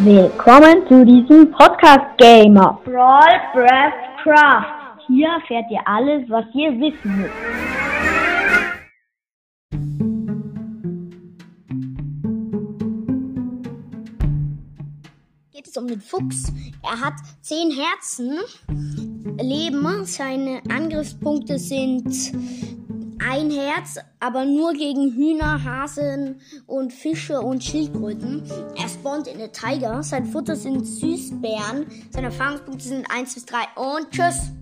Willkommen zu diesem Podcast Gamer Brawl Breath Craft. Hier erfährt ihr alles, was ihr wissen müsst. Geht es um den Fuchs. Er hat 10 Herzen, Leben. Seine Angriffspunkte sind ein Herz, aber nur gegen Hühner, Hasen und Fische und Schildkröten. Er spawnt in der Tiger. Sein Futter sind Süßbären. Seine Erfahrungspunkte sind 1 bis 3 und tschüss.